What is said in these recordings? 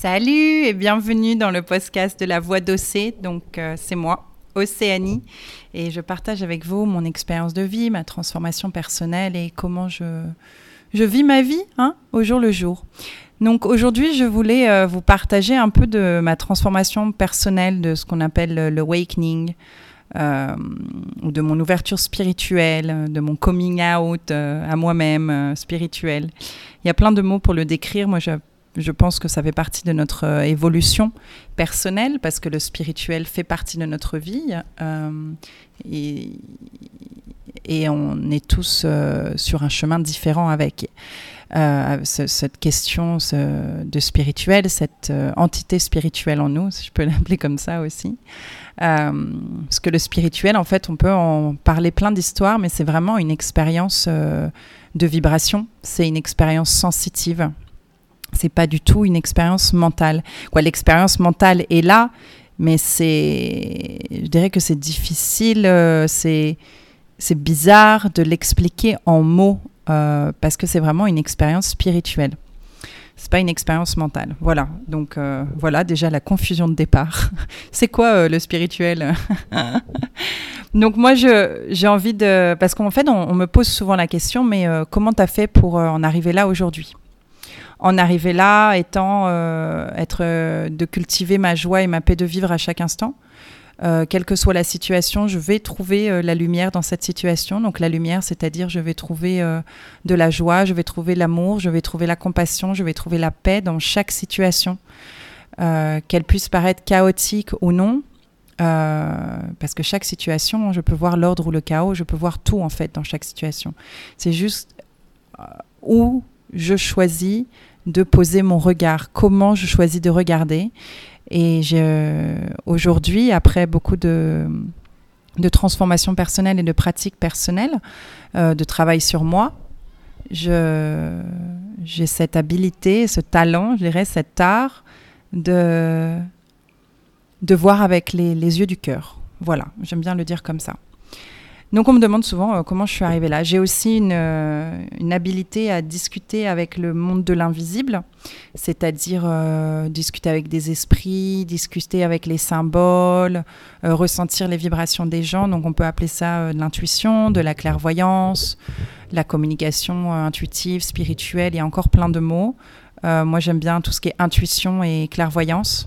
Salut et bienvenue dans le podcast de la voix d'Océ. Donc euh, c'est moi, Océanie, et je partage avec vous mon expérience de vie, ma transformation personnelle et comment je, je vis ma vie hein, au jour le jour. Donc aujourd'hui, je voulais euh, vous partager un peu de ma transformation personnelle, de ce qu'on appelle l'awakening, euh, ou de mon ouverture spirituelle, de mon coming out à moi-même spirituel. Il y a plein de mots pour le décrire. Moi, je pense que ça fait partie de notre euh, évolution personnelle parce que le spirituel fait partie de notre vie euh, et, on est tous euh, sur un chemin différent avec cette question de spirituel, cette entité spirituelle en nous, si je peux l'appeler comme ça aussi. parce que le spirituel, en fait, on peut en parler plein d'histoires, mais c'est vraiment une expérience de vibration, c'est une expérience sensitive c'est pas du tout une expérience mentale. L'expérience mentale est là, mais c'est, je dirais que c'est difficile, euh, c'est, bizarre de l'expliquer en mots euh, parce que c'est vraiment une expérience spirituelle. C'est pas une expérience mentale. Voilà. Donc euh, voilà déjà la confusion de départ. c'est quoi le spirituel? Donc moi j'ai envie de parce qu'en fait on, on, me pose souvent la question mais comment tu as fait pour en arriver là aujourd'hui? En arriver là étant euh, être euh, de cultiver ma joie et ma paix de vivre à chaque instant. Euh, quelle que soit la situation, je vais trouver la lumière dans cette situation. Donc la lumière, c'est-à-dire je vais trouver de la joie, je vais trouver l'amour, je vais trouver la compassion, je vais trouver la paix dans chaque situation, qu'elle puisse paraître chaotique ou non. parce que chaque situation, je peux voir l'ordre ou le chaos, je peux voir tout en fait dans chaque situation. C'est juste où je choisis de poser mon regard, comment je choisis de regarder. Et aujourd'hui, après beaucoup de, de transformation personnelle et de pratique personnelle, euh, de travail sur moi, j'ai cette habilité, ce talent, je dirais, cet art de, de voir avec les, les yeux du cœur. Voilà, j'aime bien le dire comme ça. Donc on me demande souvent euh, comment je suis arrivée là. J'ai aussi une, euh, une, habilité à discuter avec le monde de l'invisible, c'est-à-dire euh, discuter avec des esprits, discuter avec les symboles, ressentir les vibrations des gens. Donc on peut appeler ça de l'intuition, de la clairvoyance, la communication intuitive, spirituelle, il y a encore plein de mots. moi j'aime bien tout ce qui est intuition et clairvoyance.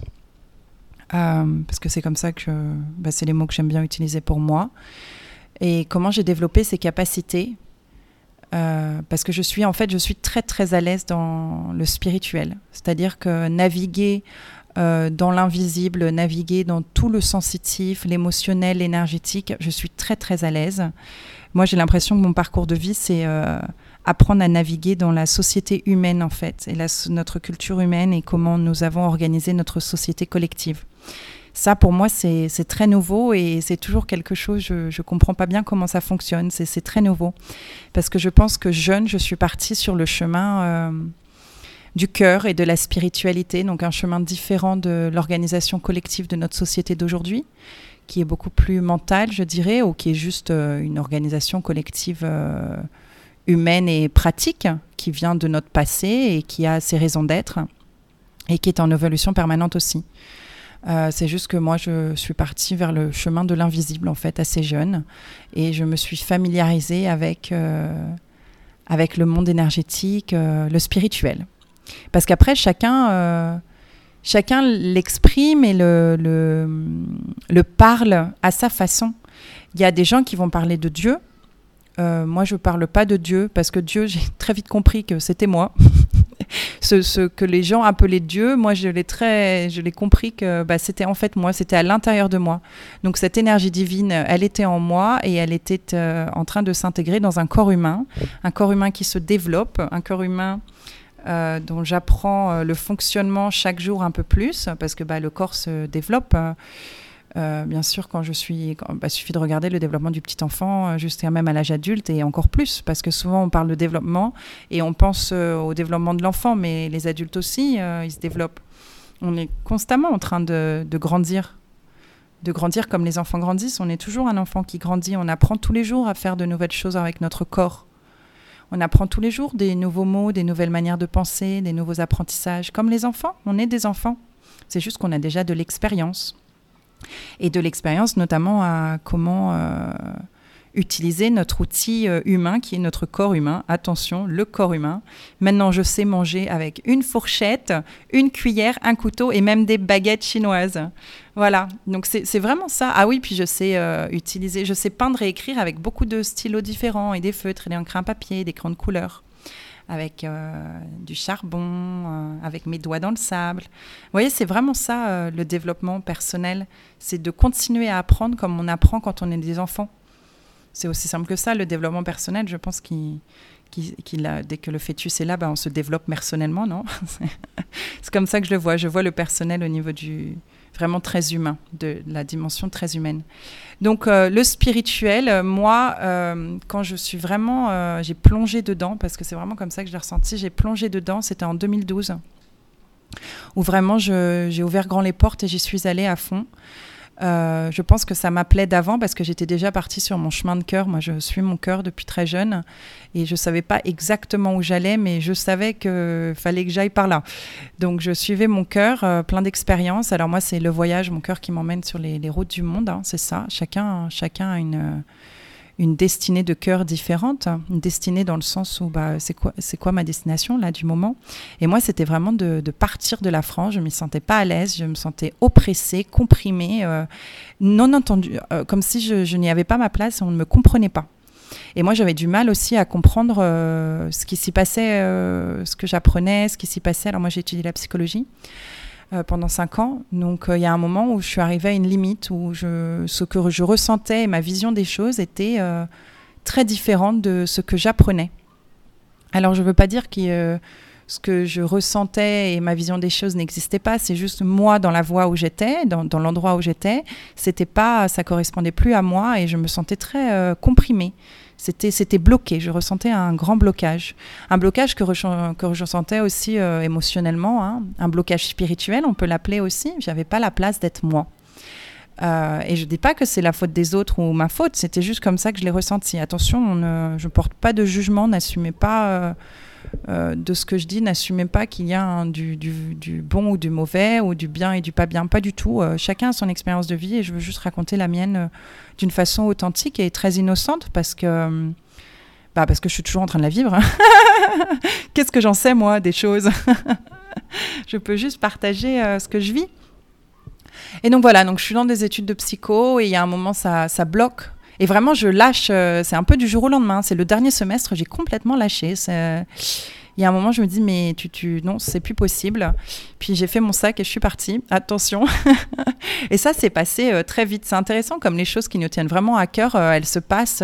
parce que c'est comme ça que bah, c'est les mots que j'aime bien utiliser pour moi et comment j'ai développé ces capacités. Euh, parce que je suis en fait, je suis très très à l'aise dans le spirituel, c'est-à-dire que naviguer euh, dans l'invisible, naviguer dans tout le sensitif, l'émotionnel, l'énergétique, je suis très très à l'aise. Moi, j'ai l'impression que mon parcours de vie, c'est euh, apprendre à naviguer dans la société humaine en fait, notre culture humaine et comment nous avons organisé notre société collective. Ça, pour moi, c'est très nouveau et c'est toujours quelque chose, je ne comprends pas bien comment ça fonctionne. C'est très nouveau. Parce que je pense que jeune, je suis partie sur le chemin euh, du cœur et de la spiritualité, donc un chemin différent de l'organisation collective de notre société d'aujourd'hui, qui est beaucoup plus mentale, je dirais, ou qui est juste euh, une organisation collective. Euh, humaine et pratique qui vient de notre passé et qui a ses raisons d'être et qui est en évolution permanente aussi. Euh, c'est juste que moi, je suis partie vers le chemin de l'invisible, en fait, assez jeune. Et je me suis familiarisée avec, euh, avec le monde énergétique, euh, le spirituel. Parce qu'après, chacun, chacun l'exprime et le, le, le, parle à sa façon. Il y a des gens qui vont parler de Dieu. moi, je ne parle pas de Dieu parce que Dieu, j'ai très vite compris que c'était moi. Ce, que les gens appelaient Dieu, moi je l'ai très, je l'ai compris que bah, c'était en fait moi, c'était à l'intérieur de moi. Donc cette énergie divine, elle était en moi et elle était euh, en train de s'intégrer dans un corps humain, un corps humain qui se développe, un corps humain euh, dont j'apprends euh, le fonctionnement chaque jour un peu plus parce que bah, le corps se développe. Euh, bien sûr, quand je suis, il bah, suffit de regarder le développement du petit enfant euh, jusqu'à même à l'âge adulte et encore plus, parce que souvent on parle de développement et on pense euh, au développement de l'enfant, mais les adultes aussi, ils se développent. On est constamment en train de, grandir, de grandir comme les enfants grandissent. On est toujours un enfant qui grandit. On apprend tous les jours à faire de nouvelles choses avec notre corps. On apprend tous les jours des nouveaux mots, des nouvelles manières de penser, des nouveaux apprentissages, comme les enfants. On est des enfants. C'est juste qu'on a déjà de l'expérience. Et de l'expérience notamment à comment euh, utiliser notre outil euh, humain qui est notre corps humain. Attention, le corps humain. Maintenant, je sais manger avec une fourchette, une cuillère, un couteau et même des baguettes chinoises. Voilà, donc c'est vraiment ça. Ah oui, puis je sais euh, utiliser, je sais peindre et écrire avec beaucoup de stylos différents et des feutres et des encres à papier, des de couleur avec euh, du charbon, avec mes doigts dans le sable. Vous voyez, c'est vraiment ça le développement personnel. C'est de continuer à apprendre comme on apprend quand on est des enfants. C'est aussi simple que ça, le développement personnel. Je pense qu'il, dès que le fœtus est là, ben, on se développe personnellement, non? C'est comme ça que je le vois. Je vois le personnel au niveau du vraiment très humain, de la dimension très humaine. Donc euh, le spirituel, euh, moi, euh, quand je suis vraiment, j'ai plongé dedans, parce que c'est vraiment comme ça que je l'ai ressenti, j'ai plongé dedans, c'était en 2012, où vraiment j'ai ouvert grand les portes et j'y suis allée à fond. Euh, je pense que ça m'appelait d'avant parce que j'étais déjà partie sur mon chemin de cœur. Moi, je suis mon cœur depuis très jeune et je ne savais pas exactement où j'allais, mais je savais qu'il fallait que j'aille par là. Donc, je suivais mon cœur, euh, plein d'expériences. Alors, moi, c'est le voyage, mon cœur qui m'emmène sur les, routes du monde. Hein, c'est ça. Chacun, chacun a une une destinée de cœur différente, une destinée dans le sens où bah, c'est quoi, quoi ma destination là du moment. Et moi, c'était vraiment de, partir de la France. Je ne m'y sentais pas à l'aise, je me sentais oppressée, comprimée, euh, non entendue, euh, comme si je, n'y avais pas ma place, on ne me comprenait pas. Et moi, j'avais du mal aussi à comprendre euh, ce qui s'y passait, ce que j'apprenais, ce qui s'y passait. Alors moi, j'ai étudié la psychologie. Euh, pendant cinq ans. Donc euh, il y a un moment où je suis arrivée à une limite où je, ce que je ressentais et ma vision des choses était euh, très différente de ce que j'apprenais. Alors je ne veux pas dire que ce que je ressentais et ma vision des choses n'existait pas. C'est juste moi dans la voie où j'étais, dans, dans l'endroit où j'étais, c'était pas, ça correspondait plus à moi et je me sentais très comprimée. C'était, c'était bloqué. Je ressentais un grand blocage. Un blocage que, que je ressentais aussi euh, émotionnellement. Hein. Un blocage spirituel, on peut l'appeler aussi. J'avais pas la place d'être moi. Euh, et je dis pas que c'est la faute des autres ou ma faute. C'était juste comme ça que je l'ai ressenti. Attention, on ne, je porte pas de jugement. N'assumez pas. Euh, de ce que je dis, n'assumez pas qu'il y a du, bon ou du mauvais, ou du bien et du pas bien. Pas du tout. Euh, chacun a son expérience de vie et je veux juste raconter la mienne euh, d'une façon authentique et très innocente parce que, bah, parce que je suis toujours en train de la vivre. Qu'est-ce que j'en sais, moi, des choses? Je peux juste partager ce que je vis. Et donc voilà, donc je suis dans des études de psycho et il y a un moment, ça, ça bloque et vraiment, je lâche. Euh, c'est un peu du jour au lendemain. C'est le dernier semestre, j'ai complètement lâché. Il y a un moment, je me dis, mais tu, tu non, c'est plus possible. Puis j'ai fait mon sac et je suis partie. Attention. et ça, c'est passé euh, très vite. C'est intéressant comme les choses qui nous tiennent vraiment à cœur, euh, elles se passent,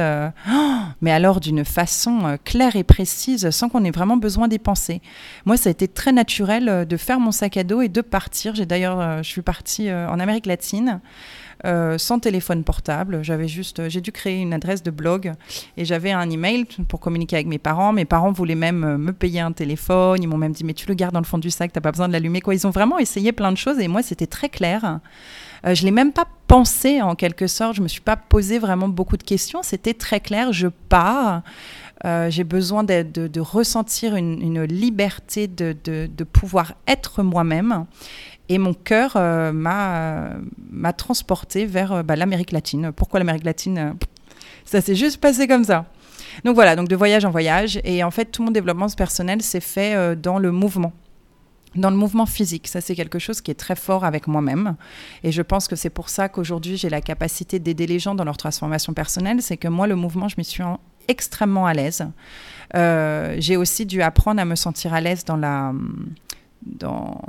mais alors d'une façon claire et précise, sans qu'on ait vraiment besoin d'y penser. Moi, ça a été très naturel de faire mon sac à dos et de partir. J'ai d'ailleurs, je suis partie en Amérique latine. Euh, sans téléphone portable. J'avais juste, j'ai dû créer une adresse de blog et j'avais un email pour communiquer avec mes parents. Mes parents voulaient même euh, me payer un téléphone. Ils m'ont même dit mais tu le gardes dans le fond du sac, t'as pas besoin de l'allumer. Quoi, ils ont vraiment essayé plein de choses et moi c'était très clair. Euh, je l'ai même pas pensé en quelque sorte. Je me suis pas posé vraiment beaucoup de questions. C'était très clair. Je pars. j'ai besoin de, ressentir une, liberté de, pouvoir être moi-même. Et mon cœur euh, m'a transporté vers euh, bah, l'Amérique latine. Pourquoi l'Amérique latine Ça s'est juste passé comme ça. Donc voilà, donc de voyage en voyage. Et en fait, tout mon développement personnel s'est fait euh, dans le mouvement dans le mouvement physique. Ça, c'est quelque chose qui est très fort avec moi-même. Et je pense que c'est pour ça qu'aujourd'hui, j'ai la capacité d'aider les gens dans leur transformation personnelle. C'est que moi, le mouvement, je m'y suis extrêmement à l'aise. j'ai aussi dû apprendre à me sentir à l'aise dans la dans,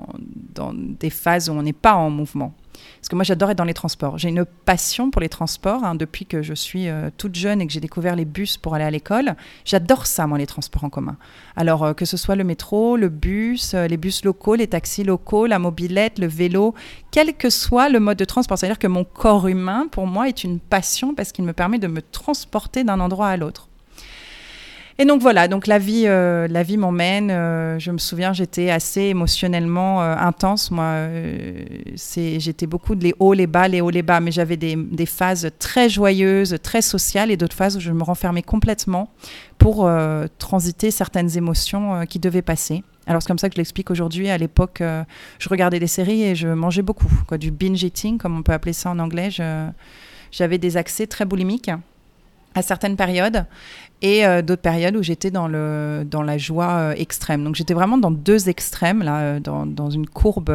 des phases où on n'est pas en mouvement. Parce que moi, j'adore être dans les transports. J'ai une passion pour les transports hein, depuis que je suis euh, toute jeune et que j'ai découvert les bus pour aller à l'école. J'adore ça, moi, les transports en commun. Alors, euh, que ce soit le métro, le bus, euh, les bus locaux, les taxis locaux, la mobilette, le vélo, quel que soit le mode de transport. C'est-à-dire que mon corps humain, pour moi, est une passion parce qu'il me permet de me transporter d'un endroit à l'autre. Et donc voilà, donc la vie, euh, la vie m'emmène. Euh, je me souviens, j'étais assez émotionnellement euh, intense. Moi, c'est, j'étais beaucoup de les hauts, les bas, les hauts, les bas. Mais j'avais des, phases très joyeuses, très sociales, et d'autres phases où je me renfermais complètement pour transiter certaines émotions qui devaient passer. Alors c'est comme ça que je l'explique aujourd'hui. À l'époque, je regardais des séries et je mangeais beaucoup, quoi, du binge eating, comme on peut appeler ça en anglais. j'avais des accès très boulimiques à certaines périodes et euh, d'autres périodes où j'étais dans, dans la joie euh, extrême. Donc j'étais vraiment dans deux extrêmes, là, euh, dans, dans une courbe,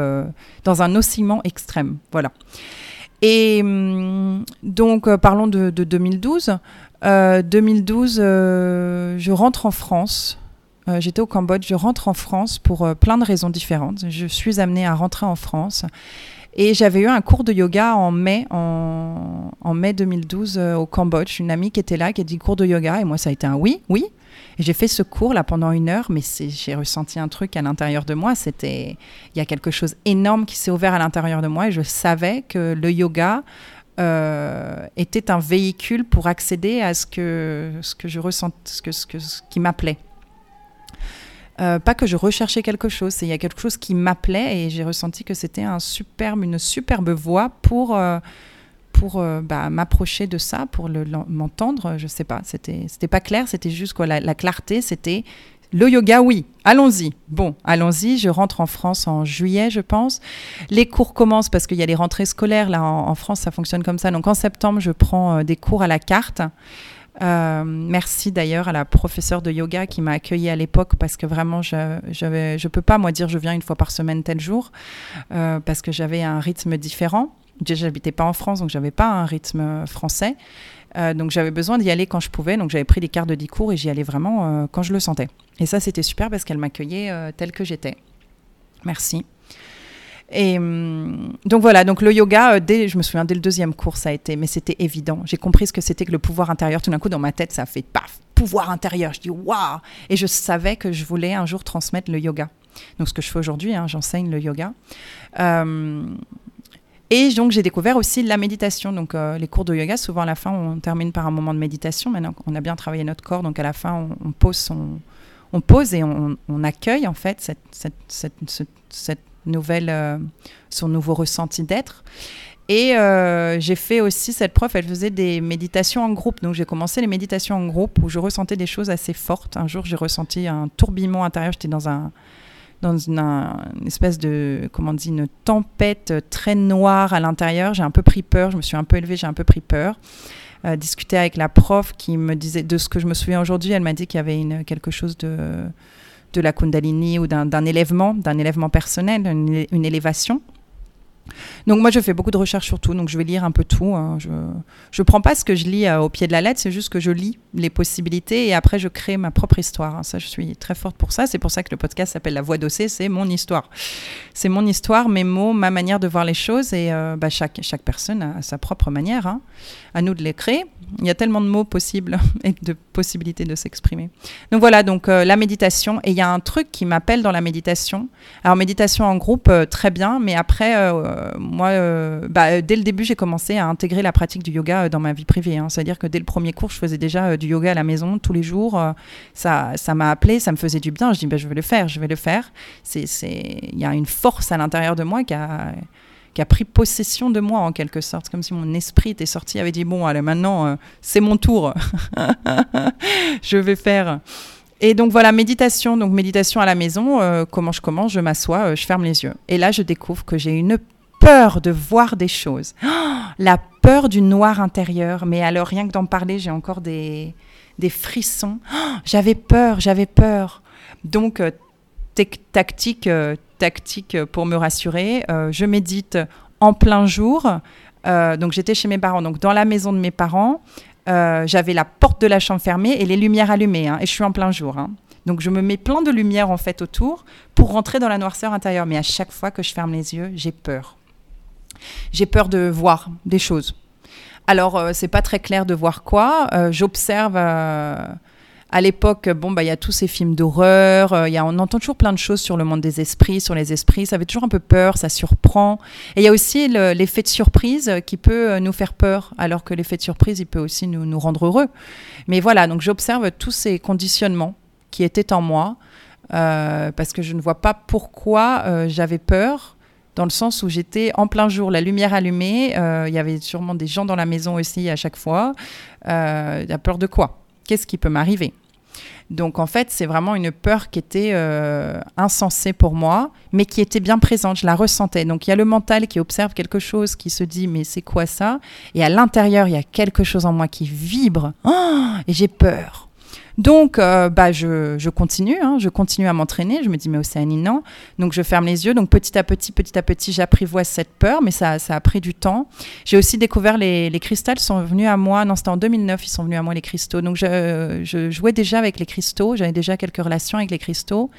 dans un oscillement extrême. Voilà. Et hum, donc parlons de, de 2012. 2012, je rentre en France. J'étais au Cambodge, je rentre en France pour plein de raisons différentes. Je suis amenée à rentrer en France. Et j'avais eu un cours de yoga en mai, en, mai 2012 euh, au Cambodge. Une amie qui était là, qui a dit cours de yoga. Et moi, ça a été un oui, oui. Et j'ai fait ce cours là pendant une heure, mais j'ai ressenti un truc à l'intérieur de moi. C'était, il y a quelque chose énorme qui s'est ouvert à l'intérieur de moi et je savais que le yoga euh, était un véhicule pour accéder à ce que, ce que je ressens, ce, que, ce, que, ce qui m'appelait. Euh, pas que je recherchais quelque chose, il y a quelque chose qui m'appelait et j'ai ressenti que c'était un superbe, une superbe voix pour, euh, pour euh, bah, m'approcher de ça, pour m'entendre. Je sais pas, c'était pas clair, c'était juste quoi, la, clarté, c'était le yoga, oui, allons-y. Bon, allons-y. Je rentre en France en juillet, je pense. Les cours commencent parce qu'il y a les rentrées scolaires. Là, en, France, ça fonctionne comme ça. Donc, en septembre, je prends des cours à la carte. Euh, merci d'ailleurs à la professeure de yoga qui m'a accueillie à l'époque parce que vraiment, je ne peux pas moi dire je viens une fois par semaine tel jour euh, parce que j'avais un rythme différent. Déjà, j'habitais pas en France, donc j'avais pas un rythme français. Euh, donc j'avais besoin d'y aller quand je pouvais. Donc j'avais pris des cartes de 10 cours et j'y allais vraiment quand je le sentais. Et ça, c'était super parce qu'elle m'accueillait telle que j'étais. Merci. Et hum, donc voilà, donc le yoga, euh, dès, je me souviens, dès le deuxième cours, ça a été, mais c'était évident. J'ai compris ce que c'était que le pouvoir intérieur. Tout d'un coup, dans ma tête, ça a fait paf, pouvoir intérieur. Je dis waouh Et je savais que je voulais un jour transmettre le yoga. Donc ce que je fais aujourd'hui, hein, j'enseigne le yoga. Hum, et donc j'ai découvert aussi la méditation. Donc euh, les cours de yoga, souvent à la fin, on termine par un moment de méditation. Maintenant qu'on a bien travaillé notre corps, donc à la fin, on, pose on pose et on, accueille en fait cette, cette, cette nouvelle, euh, son nouveau ressenti d'être. Et euh, j'ai fait aussi, cette prof, elle faisait des méditations en groupe. Donc j'ai commencé les méditations en groupe où je ressentais des choses assez fortes. Un jour, j'ai ressenti un tourbillon intérieur. J'étais dans un dans une, espèce de, comment on dit, une tempête très noire à l'intérieur. J'ai un peu pris peur, je me suis un peu élevée, j'ai un peu pris peur. Euh, discuter avec la prof qui me disait, de ce que je me souviens aujourd'hui, elle m'a dit qu'il y avait une, quelque chose de de la Kundalini ou d'un élèvement, d'un élèvement personnel, une élévation. Donc moi je fais beaucoup de recherches sur tout, donc je vais lire un peu tout. Hein. Je ne prends pas ce que je lis euh, au pied de la lettre, c'est juste que je lis les possibilités et après je crée ma propre histoire. Hein. Ça je suis très forte pour ça, c'est pour ça que le podcast s'appelle La Voix d'Ossé, c'est mon histoire. C'est mon histoire, mes mots, ma manière de voir les choses et euh, bah, chaque, chaque personne a sa propre manière. Hein. À nous de les créer. Il y a tellement de mots possibles et de possibilités de s'exprimer. Donc voilà, donc euh, la méditation et il y a un truc qui m'appelle dans la méditation. Alors méditation en groupe, très bien, mais après euh, moi, euh, bah, dès le début, j'ai commencé à intégrer la pratique du yoga euh, dans ma vie privée. Hein. C'est-à-dire que dès le premier cours, je faisais déjà du yoga à la maison tous les jours. ça, ça m'a appelé, ça me faisait du bien. Je dis, bah, je vais le faire, je vais le faire. C'est, il y a une force à l'intérieur de moi qui a qui a pris possession de moi en quelque sorte, comme si mon esprit était sorti, avait dit bon allez maintenant c'est mon tour, je vais faire. Et donc voilà méditation, donc méditation à la maison. comment je commence Je m'assois, je ferme les yeux et là je découvre que j'ai une peur de voir des choses. la peur du noir intérieur. Mais alors, rien que d'en parler, j'ai encore des, des frissons. j'avais peur, j'avais peur. Donc, euh, tactique, euh, tactique pour me rassurer, euh, je médite en plein jour. donc, j'étais chez mes parents, donc dans la maison de mes parents. j'avais la porte de la chambre fermée et les lumières allumées, hein, et je suis en plein jour. Hein. Donc je me mets plein de lumière en fait autour pour rentrer dans la noirceur intérieure. Mais à chaque fois que je ferme les yeux, j'ai peur. J'ai peur de voir des choses. Alors, euh, c'est pas très clair de voir quoi. Euh, j'observe. Euh, à l'époque, bon, bah, il y a tous ces films d'horreur, euh, il y on entend toujours plein de choses sur le monde des esprits, sur les esprits, ça fait toujours un peu peur, ça surprend. Et il y a aussi l'effet de surprise qui peut nous faire peur, alors que l'effet de surprise, il peut aussi nous, rendre heureux. Mais voilà, donc j'observe tous ces conditionnements qui étaient en moi, parce que je ne vois pas pourquoi j'avais peur dans le sens où j'étais en plein jour, la lumière allumée, euh, il y avait sûrement des gens dans la maison aussi à chaque fois. Euh, a peur de quoi? Qu'est-ce qui peut m'arriver? Donc en fait, c'est vraiment une peur qui était euh, insensée pour moi, mais qui était bien présente, je la ressentais. Donc il y a le mental qui observe quelque chose, qui se dit mais c'est quoi ça? Et à l'intérieur, il y a quelque chose en moi qui vibre. Oh, et j'ai peur. Donc, euh, bah, je, je continue, hein, je continue à m'entraîner. Je me dis, mais Océanie, non. Donc, je ferme les yeux. Donc, petit à petit, petit à petit, j'apprivoise cette peur, mais ça, ça a pris du temps. J'ai aussi découvert les, les cristals sont venus à moi. Non, c'était en 2009, ils sont venus à moi, les cristaux. Donc, je, jouais déjà avec les cristaux. J'avais déjà quelques relations avec les cristaux.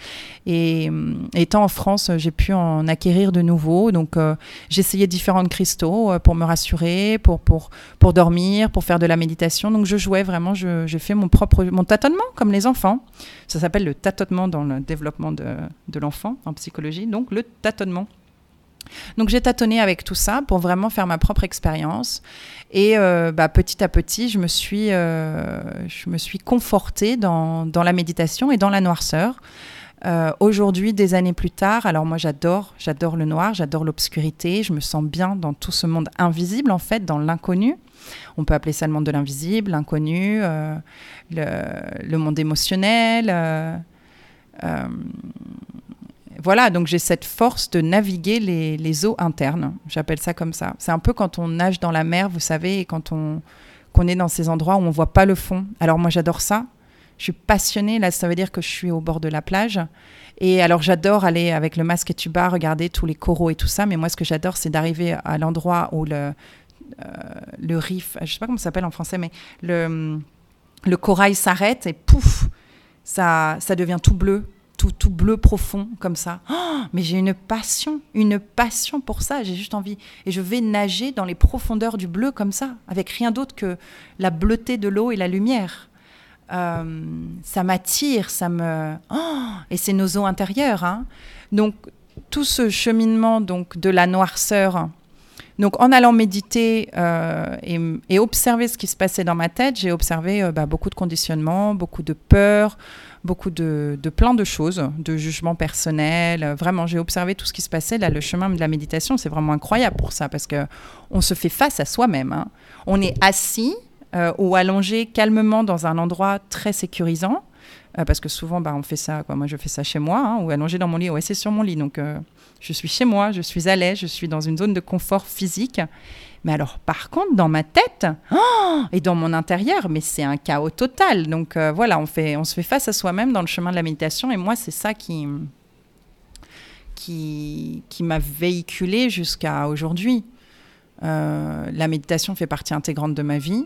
Et euh, étant en France, j'ai pu en acquérir de nouveaux. Donc, euh, j'essayais différents cristaux pour me rassurer, pour, pour, pour dormir, pour faire de la méditation. Donc, je jouais vraiment, je, je fais mon propre, mon comme les enfants. Ça s'appelle le tâtonnement dans le développement de, l'enfant en psychologie, donc le tâtonnement. Donc j'ai tâtonné avec tout ça pour vraiment faire ma propre expérience. Et euh, bah, petit à petit, je me suis, euh, je me suis confortée dans, la méditation et dans la noirceur. Euh, aujourd'hui, des années plus tard, alors moi j'adore, j'adore le noir, j'adore l'obscurité, je me sens bien dans tout ce monde invisible en fait, dans l'inconnu. On peut appeler ça le monde de l'invisible, l'inconnu, euh, le, monde émotionnel. Euh, voilà, donc j'ai cette force de naviguer les, eaux internes. J'appelle ça comme ça. C'est un peu quand on nage dans la mer, vous savez, et quand on qu'on est dans ces endroits où on voit pas le fond. Alors moi j'adore ça. Je suis passionnée. Là, ça veut dire que je suis au bord de la plage. Et alors j'adore aller avec le masque et tuba, regarder tous les coraux et tout ça. Mais moi, ce que j'adore, c'est d'arriver à l'endroit où le, euh, le riff, je sais pas comment ça s'appelle en français, mais le, le corail s'arrête et pouf, ça, ça devient tout bleu, tout, tout bleu profond comme ça. Oh, mais j'ai une passion, une passion pour ça. J'ai juste envie. Et je vais nager dans les profondeurs du bleu comme ça, avec rien d'autre que la bleuté de l'eau et la lumière. Euh, ça m'attire, ça me. Oh, et c'est nos eaux intérieures. Hein. Donc, tout ce cheminement donc de la noirceur donc en allant méditer euh, et, observer ce qui se passait dans ma tête, j'ai observé euh, bah, beaucoup de conditionnements, beaucoup de peurs, beaucoup de, plein de choses, de jugements personnels. Vraiment, j'ai observé tout ce qui se passait. Là, le chemin de la méditation, c'est vraiment incroyable pour ça parce que on se fait face à soi-même. Hein. On est assis euh, ou allongé calmement dans un endroit très sécurisant. parce que souvent, bah, on fait ça. Moi, je fais ça chez moi, hein, ou allongé dans mon lit. Ouais, c'est sur mon lit. Donc, je suis chez moi, je suis à l'aise, je suis dans une zone de confort physique. Mais alors, par contre, dans ma tête oh, et dans mon intérieur, mais c'est un chaos total. Donc euh, voilà, on, fait, on se fait face à soi-même dans le chemin de la méditation. Et moi, c'est ça qui, qui, qui m'a véhiculé jusqu'à aujourd'hui. Euh, la méditation fait partie intégrante de ma vie.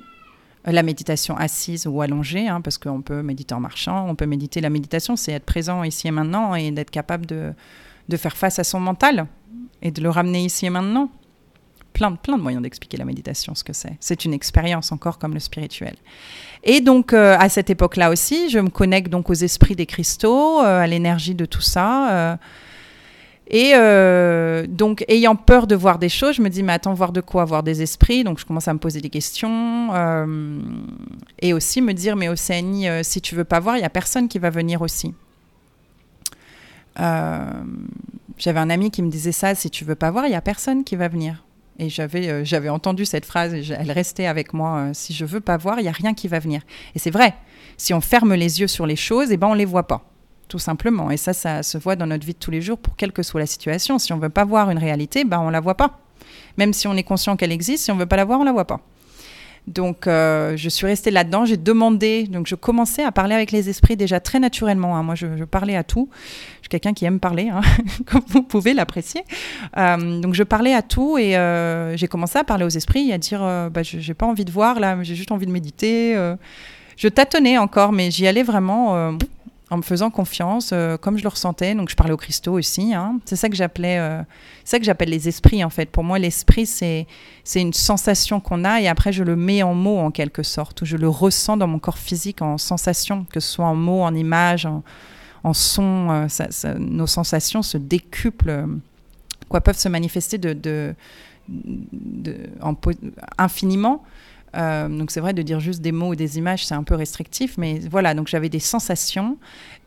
Euh, la méditation assise ou allongée, hein, parce qu'on peut méditer en marchant, on peut méditer. La méditation, c'est être présent ici et maintenant et d'être capable de, de faire face à son mental et de le ramener ici et maintenant. Plein, plein de moyens d'expliquer la méditation, ce que c'est. C'est une expérience encore comme le spirituel. Et donc, euh, à cette époque-là aussi, je me connecte donc aux esprits des cristaux, euh, à l'énergie de tout ça. Et donc, ayant peur de voir des choses, je me dis, mais attends, voir de quoi? Voir des esprits? Donc, je commence à me poser des questions. et aussi me dire, mais Océanie, si tu veux pas voir, il y a personne qui va venir aussi. Euh, j'avais un ami qui me disait ça, si tu veux pas voir, il y a personne qui va venir. Et j'avais, euh, entendu cette phrase, elle restait avec moi. Euh, si je veux pas voir, il y a rien qui va venir. Et c'est vrai. Si on ferme les yeux sur les choses, et eh ben on les voit pas, tout simplement. Et ça, ça se voit dans notre vie de tous les jours, pour quelle que soit la situation. Si on veut pas voir une réalité, ben on la voit pas. Même si on est conscient qu'elle existe, si on veut pas la voir, on la voit pas. Donc, euh, je suis restée là-dedans. J'ai demandé, donc je commençais à parler avec les esprits déjà très naturellement. Hein. Moi, je, parlais à tout. Je suis quelqu'un qui aime parler, hein, comme vous pouvez l'apprécier. Euh, donc, je parlais à tout et euh, j'ai commencé à parler aux esprits et à dire bah, Je n'ai pas envie de voir là, j'ai juste envie de méditer. je tâtonnais encore, mais j'y allais vraiment en me faisant confiance, euh, comme je le ressentais. Donc je parlais aux cristaux aussi. Hein. C'est ça que j'appelais, euh, ça que j'appelle les esprits en fait. Pour moi, l'esprit c'est c'est une sensation qu'on a et après je le mets en mots en quelque sorte, ou je le ressens dans mon corps physique en sensation, que ce soit en mots, en images, en, son. Euh, nos sensations se décuplent, quoi, peuvent se manifester de, de, infiniment. Euh, donc c'est vrai de dire juste des mots ou des images, c'est un peu restrictif, mais voilà, donc j'avais des sensations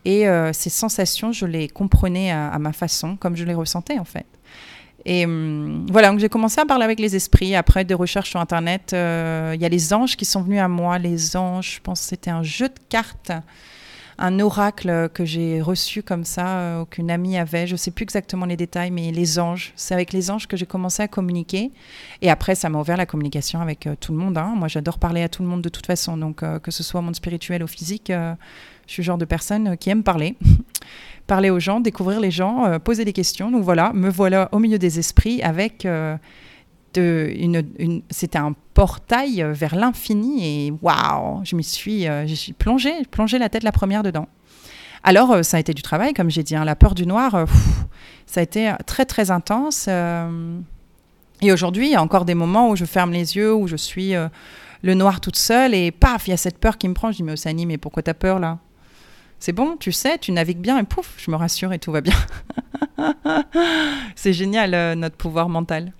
et euh, ces sensations, je les comprenais à, ma façon, comme je les ressentais en fait. Et hum, voilà, donc j'ai commencé à parler avec les esprits. Après des recherches sur Internet, euh, il y a les anges qui sont venus à moi. Les anges, je pense que c'était un jeu de cartes un oracle que j'ai reçu comme ça, euh, qu'une amie avait. Je ne sais plus exactement les détails, mais les anges. C'est avec les anges que j'ai commencé à communiquer. Et après, ça m'a ouvert la communication avec euh, tout le monde. Hein. Moi, j'adore parler à tout le monde de toute façon. Donc, euh, que ce soit monde spirituel ou physique, je suis le genre de personne qui aime parler. parler aux gens, découvrir les gens, poser des questions. Donc voilà, me voilà au milieu des esprits avec c'était un portail vers l'infini et waouh, je m'y suis, euh, je suis plongée, plongée la tête la première dedans. Alors euh, ça a été du travail, comme j'ai dit, hein, la peur du noir, euh, ça a été très très intense. et aujourd'hui, il y a encore des moments où je ferme les yeux, où je suis le noir toute seule et paf, il y a cette peur qui me prend. Je dis mais Osani, mais pourquoi t'as peur là? C'est bon, tu sais, tu navigues bien et pouf, je me rassure et tout va bien. c'est génial notre pouvoir mental.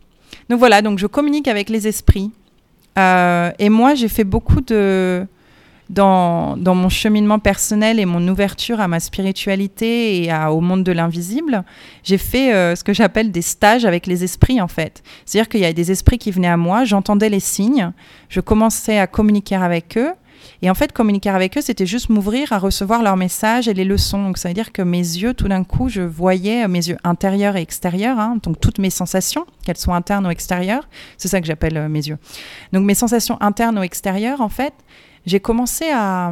Donc voilà, donc je communique avec les esprits. Euh, et moi, j'ai fait beaucoup de... Dans, mon cheminement personnel et mon ouverture à ma spiritualité et au monde de l'invisible, j'ai fait euh, ce que j'appelle des stages avec les esprits en fait. C'est-à-dire qu'il y a des esprits qui venaient à moi, j'entendais les signes, je commençais à communiquer avec eux et en fait, communiquer avec eux, c'était juste m'ouvrir à recevoir leurs messages et les leçons. Donc ça veut dire que mes yeux, tout d'un coup, je voyais mes yeux intérieurs et extérieurs, hein, donc toutes mes sensations, qu'elles soient internes ou extérieures. C'est ça que j'appelle euh, mes yeux. Donc mes sensations internes ou extérieures, en fait, j'ai commencé à,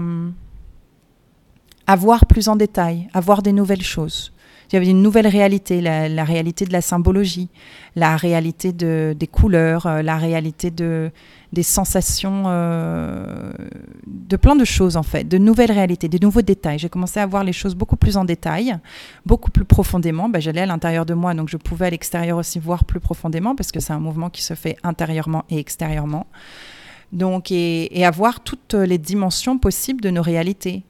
à voir plus en détail, à voir des nouvelles choses. Il y avait une nouvelle réalité, la, réalité de la symbologie, la réalité de, des couleurs, euh, la réalité de, des sensations, euh, de plein de choses en fait, de nouvelles réalités, des nouveaux détails. J'ai commencé à voir les choses beaucoup plus en détail, beaucoup plus profondément. Ben, J'allais à l'intérieur de moi, donc je pouvais à l'extérieur aussi voir plus profondément parce que c'est un mouvement qui se fait intérieurement et extérieurement. Donc, et, et avoir toutes les dimensions possibles de nos réalités.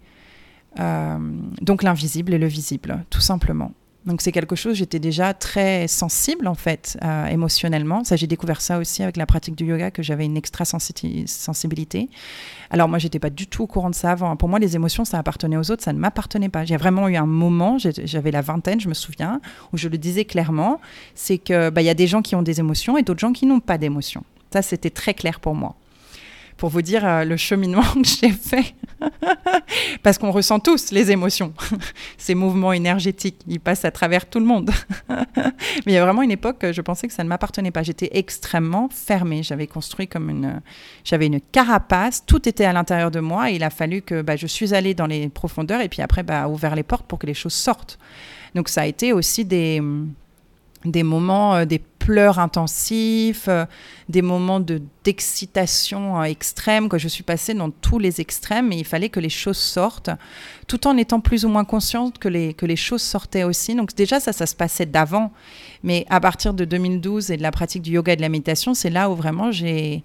Euh, donc l'invisible et le visible, tout simplement. Donc c'est quelque chose, j'étais déjà très sensible en fait, euh, émotionnellement. Ça, j'ai découvert ça aussi avec la pratique du yoga, que j'avais une extra sensibilité. Alors moi, j'étais pas du tout au courant de ça avant. Pour moi, les émotions, ça appartenait aux autres, ça ne m'appartenait pas. J'ai vraiment eu un moment, j'avais la vingtaine, je me souviens, où je le disais clairement, c'est que bah, il y a des gens qui ont des émotions et d'autres gens qui n'ont pas d'émotions. Ça, c'était très clair pour moi pour vous dire euh, le cheminement que j'ai fait. Parce qu'on ressent tous les émotions. Ces mouvements énergétiques, ils passent à travers tout le monde. Mais il y a vraiment une époque, je pensais que ça ne m'appartenait pas. J'étais extrêmement fermée. J'avais construit comme une... J'avais une carapace. Tout était à l'intérieur de moi. Il a fallu que bah, je suis allée dans les profondeurs et puis après, bah, ouvert les portes pour que les choses sortent. Donc ça a été aussi des des moments, euh, des pleurs intensifs, euh, des moments de d'excitation euh, extrême, que je suis passée dans tous les extrêmes, et il fallait que les choses sortent, tout en étant plus ou moins consciente que les, que les choses sortaient aussi. Donc déjà, ça, ça se passait d'avant, mais à partir de 2012 et de la pratique du yoga et de la méditation, c'est là où vraiment j'ai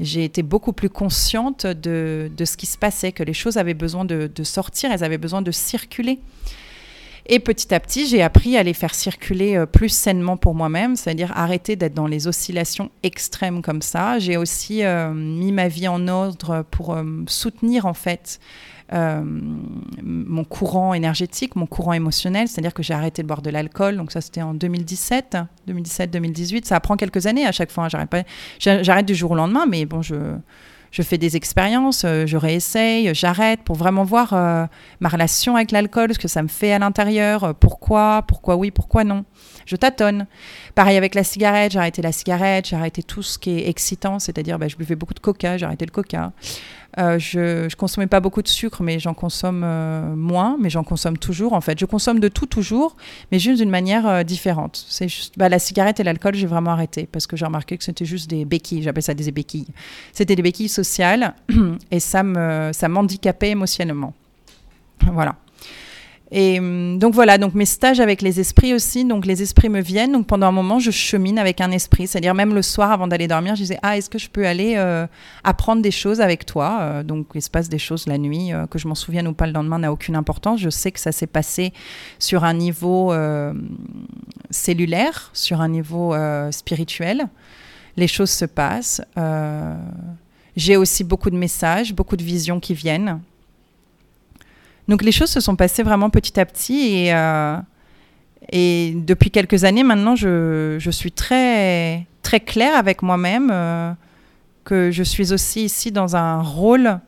j'ai été beaucoup plus consciente de, de, ce qui se passait, que les choses avaient besoin de, de sortir, elles avaient besoin de circuler. Et petit à petit, j'ai appris à les faire circuler euh, plus sainement pour moi-même, c'est-à-dire arrêter d'être dans les oscillations extrêmes comme ça. J'ai aussi euh, mis ma vie en ordre pour euh, soutenir en fait mon courant énergétique, mon courant émotionnel, c'est-à-dire que j'ai arrêté de boire de l'alcool. Donc ça, c'était en 2017, 2017-2018. Ça prend quelques années à chaque fois. Hein. J'arrête pas, j'arrête du jour au lendemain, mais bon, je je fais des expériences, euh, je réessaye, j'arrête pour vraiment voir euh, ma relation avec l'alcool, ce que ça me fait à l'intérieur, euh, pourquoi, pourquoi oui, pourquoi non. Je tâtonne. Pareil avec la cigarette, j'ai arrêté la cigarette, j'ai arrêté tout ce qui est excitant, c'est-à-dire bah, je buvais beaucoup de coca, j'ai arrêté le coca. Euh, je, ne consommais pas beaucoup de sucre, mais j'en consomme euh, moins, mais j'en consomme toujours. En fait, je consomme de tout toujours, mais juste d'une manière euh, différente. C'est juste bah, la cigarette et l'alcool, j'ai vraiment arrêté parce que j'ai remarqué que c'était juste des béquilles. J'appelle ça des béquilles. C'était des béquilles sociales et ça me ça m'handicapait émotionnellement. Voilà. Et hum, donc voilà, donc mes stages avec les esprits aussi, donc les esprits me viennent. Donc pendant un moment, je chemine avec un esprit, c'est-à-dire même le soir avant d'aller dormir, je disais ah est-ce que je peux aller euh, apprendre des choses avec toi? Euh, Donc il se passe des choses la nuit euh, que je m'en souvienne ou pas le lendemain n'a aucune importance. Je sais que ça s'est passé sur un niveau cellulaire, sur un niveau spirituel. Les choses se passent. J'ai aussi beaucoup de messages, beaucoup de visions qui viennent. Donc les choses se sont passées vraiment petit à petit et, euh, depuis quelques années maintenant, je, suis très, claire avec moi-même euh, que je suis aussi ici dans un rôle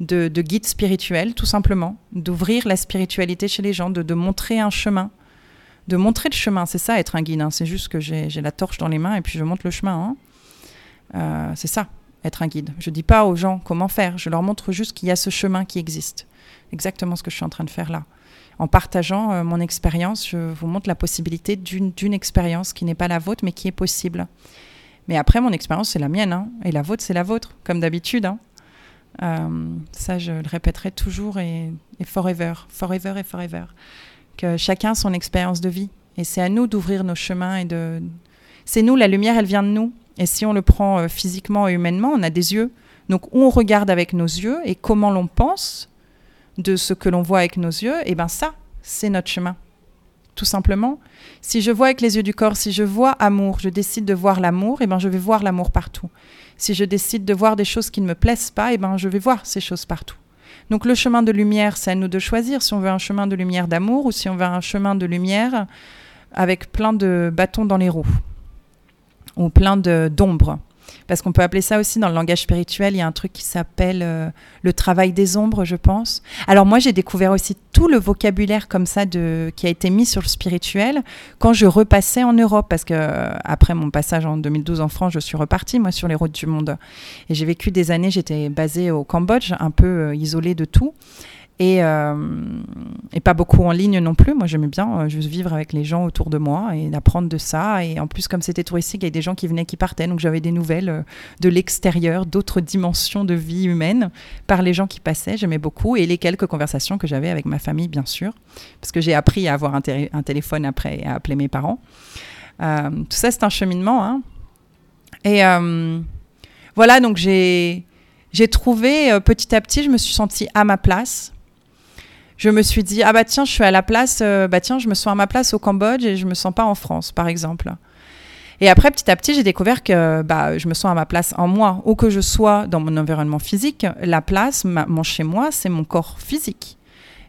de, de guide spirituel, tout simplement, d'ouvrir la spiritualité chez les gens, de, de, montrer un chemin, de montrer le chemin. C'est ça être un guide, hein. c'est juste que j'ai la torche dans les mains et puis je montre le chemin. Hein. Euh, c'est ça, être un guide. Je ne dis pas aux gens comment faire, je leur montre juste qu'il y a ce chemin qui existe exactement ce que je suis en train de faire là. En partageant euh, mon expérience, je vous montre la possibilité d'une expérience qui n'est pas la vôtre, mais qui est possible. Mais après, mon expérience, c'est la mienne, hein, et la vôtre, c'est la vôtre, comme d'habitude. Hein. Euh, ça, je le répéterai toujours et, forever, forever et forever. Que chacun son expérience de vie. Et c'est à nous d'ouvrir nos chemins et de. C'est nous, la lumière, elle vient de nous. Et si on le prend euh, physiquement et humainement, on a des yeux. Donc, on regarde avec nos yeux et comment l'on pense, de ce que l'on voit avec nos yeux, et eh ben ça, c'est notre chemin. Tout simplement. Si je vois avec les yeux du corps, si je vois amour, je décide de voir l'amour, et eh ben je vais voir l'amour partout. Si je décide de voir des choses qui ne me plaisent pas, et eh ben je vais voir ces choses partout. Donc le chemin de lumière, c'est à nous de choisir si on veut un chemin de lumière d'amour ou si on veut un chemin de lumière avec plein de bâtons dans les roues ou plein d'ombres. Parce qu'on peut appeler ça aussi dans le langage spirituel, il y a un truc qui s'appelle euh, le travail des ombres, je pense. Alors moi, j'ai découvert aussi tout le vocabulaire comme ça de, qui a été mis sur le spirituel quand je repassais en Europe. Parce que euh, après mon passage en 2012 en France, je suis repartie, moi, sur les routes du monde. Et j'ai vécu des années, j'étais basée au Cambodge, un peu euh, isolée de tout. Et, euh, et, pas beaucoup en ligne non plus. Moi, j'aimais bien euh, juste vivre avec les gens autour de moi et d'apprendre de ça. Et en plus, comme c'était touristique, il y avait des gens qui venaient, qui partaient. Donc, j'avais des nouvelles euh, de l'extérieur, d'autres dimensions de vie humaine par les gens qui passaient. J'aimais beaucoup. Et les quelques conversations que j'avais avec ma famille, bien sûr. Parce que j'ai appris à avoir un, téléphone après et à appeler mes parents. Tout ça, c'est un cheminement. Hein. Et voilà, donc j'ai. Trouvé petit à petit, je me suis sentie à ma place je me suis dit ah bah tiens je suis à la place euh, bah tiens je me sens à ma place au Cambodge et je me sens pas en France par exemple et après petit à petit j'ai découvert que bah je me sens à ma place en moi où que je sois dans mon environnement physique la place mon chez moi c'est mon corps physique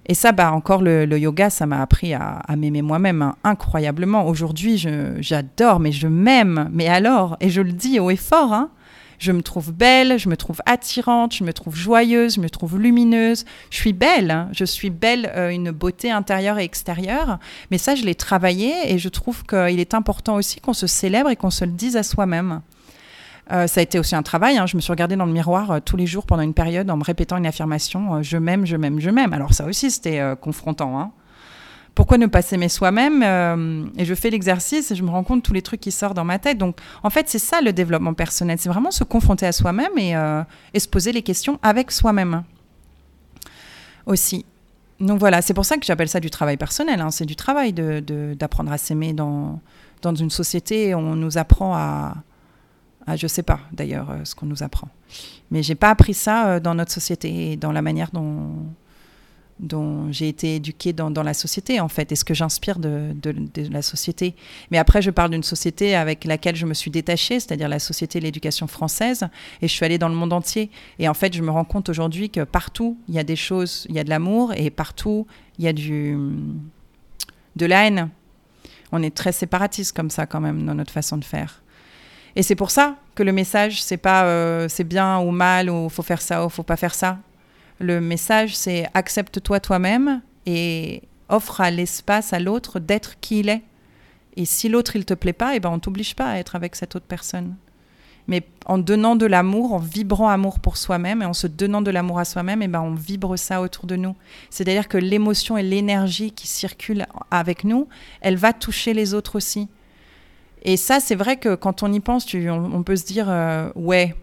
et ça, bah, encore le, yoga, ça m'a appris à, m'aimer moi-même hein, incroyablement. Aujourd'hui, j'adore, mais je m'aime. Mais alors, et je le dis haut et fort, hein, je me trouve belle, je me trouve attirante, je me trouve joyeuse, je me trouve lumineuse. Je suis belle, hein. je suis belle, euh, une beauté intérieure et extérieure. Mais ça, je l'ai travaillé et je trouve qu'il est important aussi qu'on se célèbre et qu'on se le dise à soi-même. Euh, ça a été aussi un travail. Hein. Je me suis regardée dans le miroir euh, tous les jours pendant une période en me répétant une affirmation je m'aime, je m'aime, je m'aime. Alors ça aussi, c'était confrontant. Hein pourquoi ne pas s'aimer soi-même euh, Et je fais l'exercice et je me rends compte tous les trucs qui sortent dans ma tête. Donc, en fait, c'est ça le développement personnel. C'est vraiment se confronter à soi-même et, euh, se poser les questions avec soi-même aussi. Donc voilà, c'est pour ça que j'appelle ça du travail personnel. Hein. C'est du travail d'apprendre à s'aimer dans, dans une société on nous apprend à, je sais pas d'ailleurs euh, ce qu'on nous apprend. Mais j'ai pas appris ça dans notre société et dans la manière dont, dont j'ai été éduquée dans, la société, en fait, et ce que j'inspire de, la société. Mais après, je parle d'une société avec laquelle je me suis détachée, c'est-à-dire la société de l'éducation française, et je suis allée dans le monde entier. Et en fait, je me rends compte aujourd'hui que partout, il y a des choses, il y a de l'amour, et partout, il y a du, de la haine. On est très séparatiste comme ça, quand même, dans notre façon de faire. Et c'est pour ça que le message, c'est pas euh, c'est bien ou mal, ou faut faire ça ou faut pas faire ça. Le message, c'est accepte-toi toi-même et offre à l'espace à l'autre d'être qui il est. Et si l'autre, il te plaît pas, eh ben, on t'oblige pas à être avec cette autre personne. Mais en donnant de l'amour, en vibrant amour pour soi-même et en se donnant de l'amour à soi-même, eh ben, on vibre ça autour de nous. C'est-à-dire que l'émotion et l'énergie qui circulent avec nous, elle va toucher les autres aussi. Et ça, c'est vrai que quand on y pense, on, peut se dire, euh, ouais,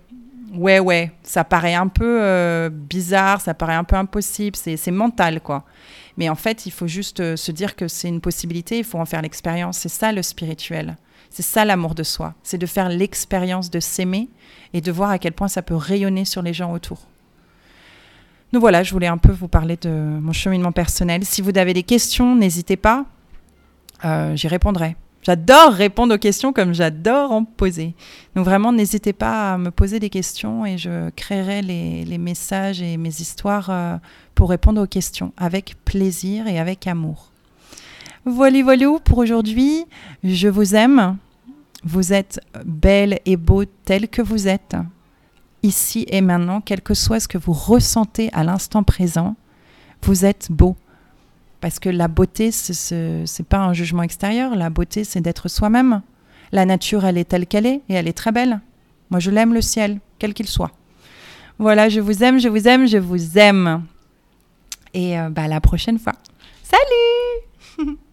ouais, ouais, ça paraît un peu euh, bizarre, ça paraît un peu impossible, c'est mental, quoi. Mais en fait, il faut juste euh, se dire que c'est une possibilité, il faut en faire l'expérience. C'est ça le spirituel. C'est ça l'amour de soi. C'est de faire l'expérience de s'aimer et de voir à quel point ça peut rayonner sur les gens autour. Donc voilà, je voulais un peu vous parler de mon cheminement personnel. Si vous avez des questions, n'hésitez pas. Euh, j'y répondrai. J'adore répondre aux questions comme j'adore en poser. Donc vraiment, n'hésitez pas à me poser des questions et je créerai les, messages et mes histoires euh, pour répondre aux questions avec plaisir et avec amour. Voilà, voilà pour aujourd'hui. Je vous aime. Vous êtes belle et beau tel que vous êtes, ici et maintenant, quel que soit ce que vous ressentez à l'instant présent. Vous êtes beau. Parce que la beauté, ce n'est pas un jugement extérieur. La beauté, c'est d'être soi-même. La nature, elle est telle qu'elle est et elle est très belle. Moi, je l'aime le ciel, quel qu'il soit. Voilà, je vous aime, je vous aime, je vous aime. Et euh, bah, la prochaine fois. Salut